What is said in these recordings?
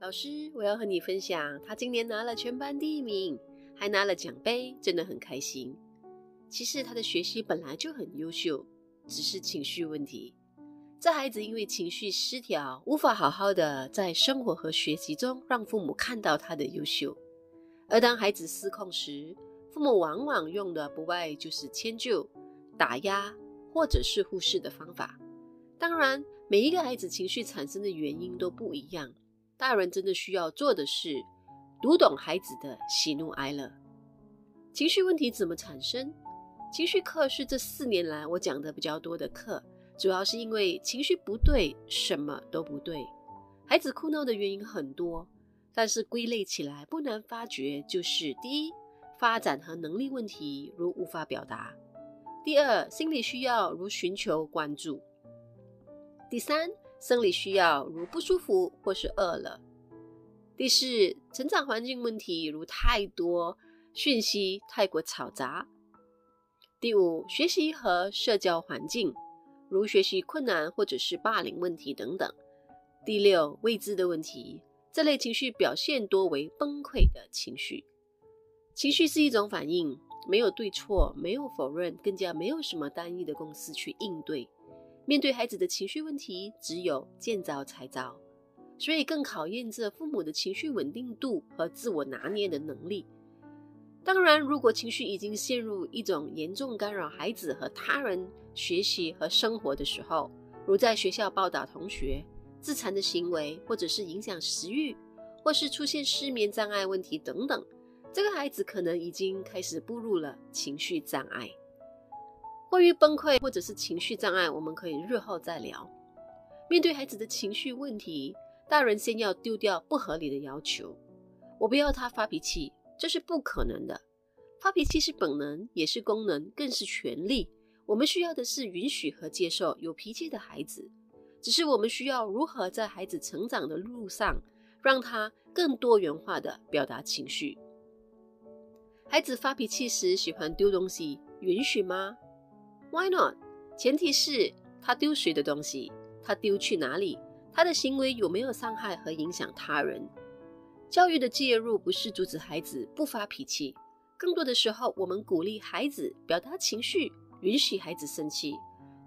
老师，我要和你分享，他今年拿了全班第一名，还拿了奖杯，真的很开心。其实他的学习本来就很优秀，只是情绪问题。这孩子因为情绪失调，无法好好的在生活和学习中让父母看到他的优秀。而当孩子失控时，父母往往用的不外就是迁就、打压或者是忽视的方法。当然，每一个孩子情绪产生的原因都不一样。大人真的需要做的是，读懂孩子的喜怒哀乐。情绪问题怎么产生？情绪课是这四年来我讲的比较多的课，主要是因为情绪不对，什么都不对。孩子哭闹的原因很多，但是归类起来不难发觉，就是第一，发展和能力问题，如无法表达；第二，心理需要，如寻求关注；第三，生理需要，如不舒服或是饿了；第四，成长环境问题，如太多讯息太过嘈杂；第五，学习和社交环境，如学习困难或者是霸凌问题等等；第六，未知的问题，这类情绪表现多为崩溃的情绪。情绪是一种反应，没有对错，没有否认，更加没有什么单一的公式去应对。面对孩子的情绪问题，只有见招拆招，所以更考验着父母的情绪稳定度和自我拿捏的能力。当然，如果情绪已经陷入一种严重干扰孩子和他人学习和生活的时候，如在学校暴打同学、自残的行为，或者是影响食欲，或是出现失眠障碍问题等等，这个孩子可能已经开始步入了情绪障碍。关于崩溃或者是情绪障碍，我们可以日后再聊。面对孩子的情绪问题，大人先要丢掉不合理的要求。我不要他发脾气，这是不可能的。发脾气是本能，也是功能，更是权利。我们需要的是允许和接受有脾气的孩子。只是我们需要如何在孩子成长的路上，让他更多元化的表达情绪。孩子发脾气时喜欢丢东西，允许吗？Why not？前提是他丢谁的东西，他丢去哪里，他的行为有没有伤害和影响他人。教育的介入不是阻止孩子不发脾气，更多的时候，我们鼓励孩子表达情绪，允许孩子生气，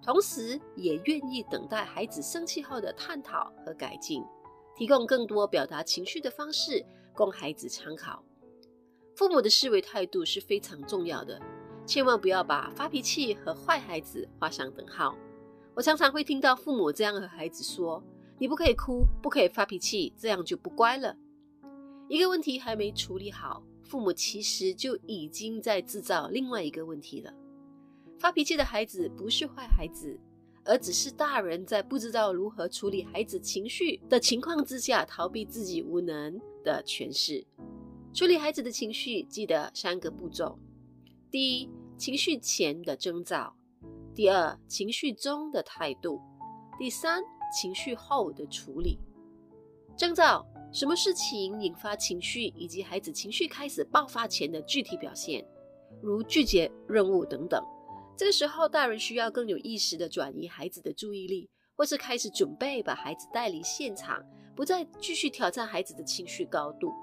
同时也愿意等待孩子生气后的探讨和改进，提供更多表达情绪的方式供孩子参考。父母的思维态度是非常重要的。千万不要把发脾气和坏孩子画上等号。我常常会听到父母这样和孩子说：“你不可以哭，不可以发脾气，这样就不乖了。”一个问题还没处理好，父母其实就已经在制造另外一个问题了。发脾气的孩子不是坏孩子，而只是大人在不知道如何处理孩子情绪的情况之下，逃避自己无能的诠释。处理孩子的情绪，记得三个步骤。第一，情绪前的征兆；第二，情绪中的态度；第三，情绪后的处理。征兆：什么事情引发情绪，以及孩子情绪开始爆发前的具体表现，如拒绝任务等等。这个时候，大人需要更有意识地转移孩子的注意力，或是开始准备把孩子带离现场，不再继续挑战孩子的情绪高度。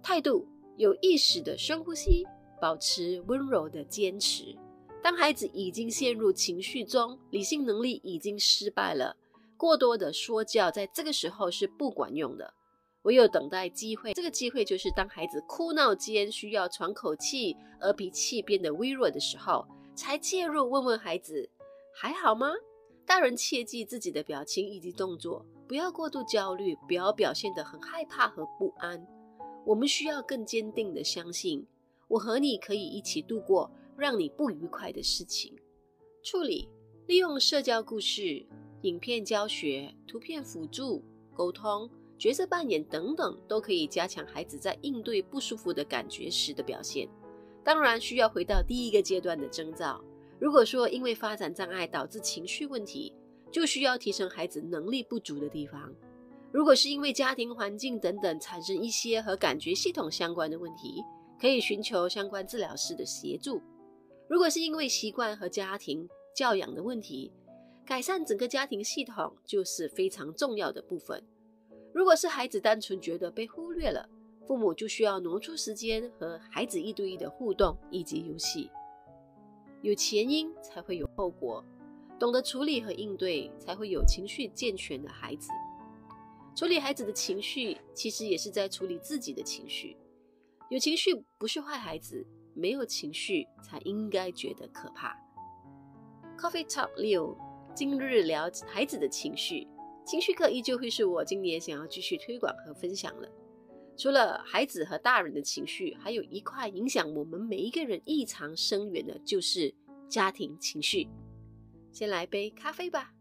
态度：有意识的深呼吸。保持温柔的坚持。当孩子已经陷入情绪中，理性能力已经失败了，过多的说教在这个时候是不管用的。唯有等待机会，这个机会就是当孩子哭闹间需要喘口气，而脾气变得微弱的时候，才介入问问孩子还好吗？大人切记自己的表情以及动作，不要过度焦虑，不要表现得很害怕和不安。我们需要更坚定的相信。我和你可以一起度过让你不愉快的事情。处理，利用社交故事、影片教学、图片辅助、沟通、角色扮演等等，都可以加强孩子在应对不舒服的感觉时的表现。当然，需要回到第一个阶段的征兆。如果说因为发展障碍导致情绪问题，就需要提升孩子能力不足的地方。如果是因为家庭环境等等产生一些和感觉系统相关的问题，可以寻求相关治疗师的协助。如果是因为习惯和家庭教养的问题，改善整个家庭系统就是非常重要的部分。如果是孩子单纯觉得被忽略了，父母就需要挪出时间和孩子一对一的互动以及游戏。有前因才会有后果，懂得处理和应对，才会有情绪健全的孩子。处理孩子的情绪，其实也是在处理自己的情绪。有情绪不是坏孩子，没有情绪才应该觉得可怕。Coffee Talk 六，今日聊孩子的情绪。情绪课依旧会是我今年想要继续推广和分享的。除了孩子和大人的情绪，还有一块影响我们每一个人异常深远的，就是家庭情绪。先来杯咖啡吧。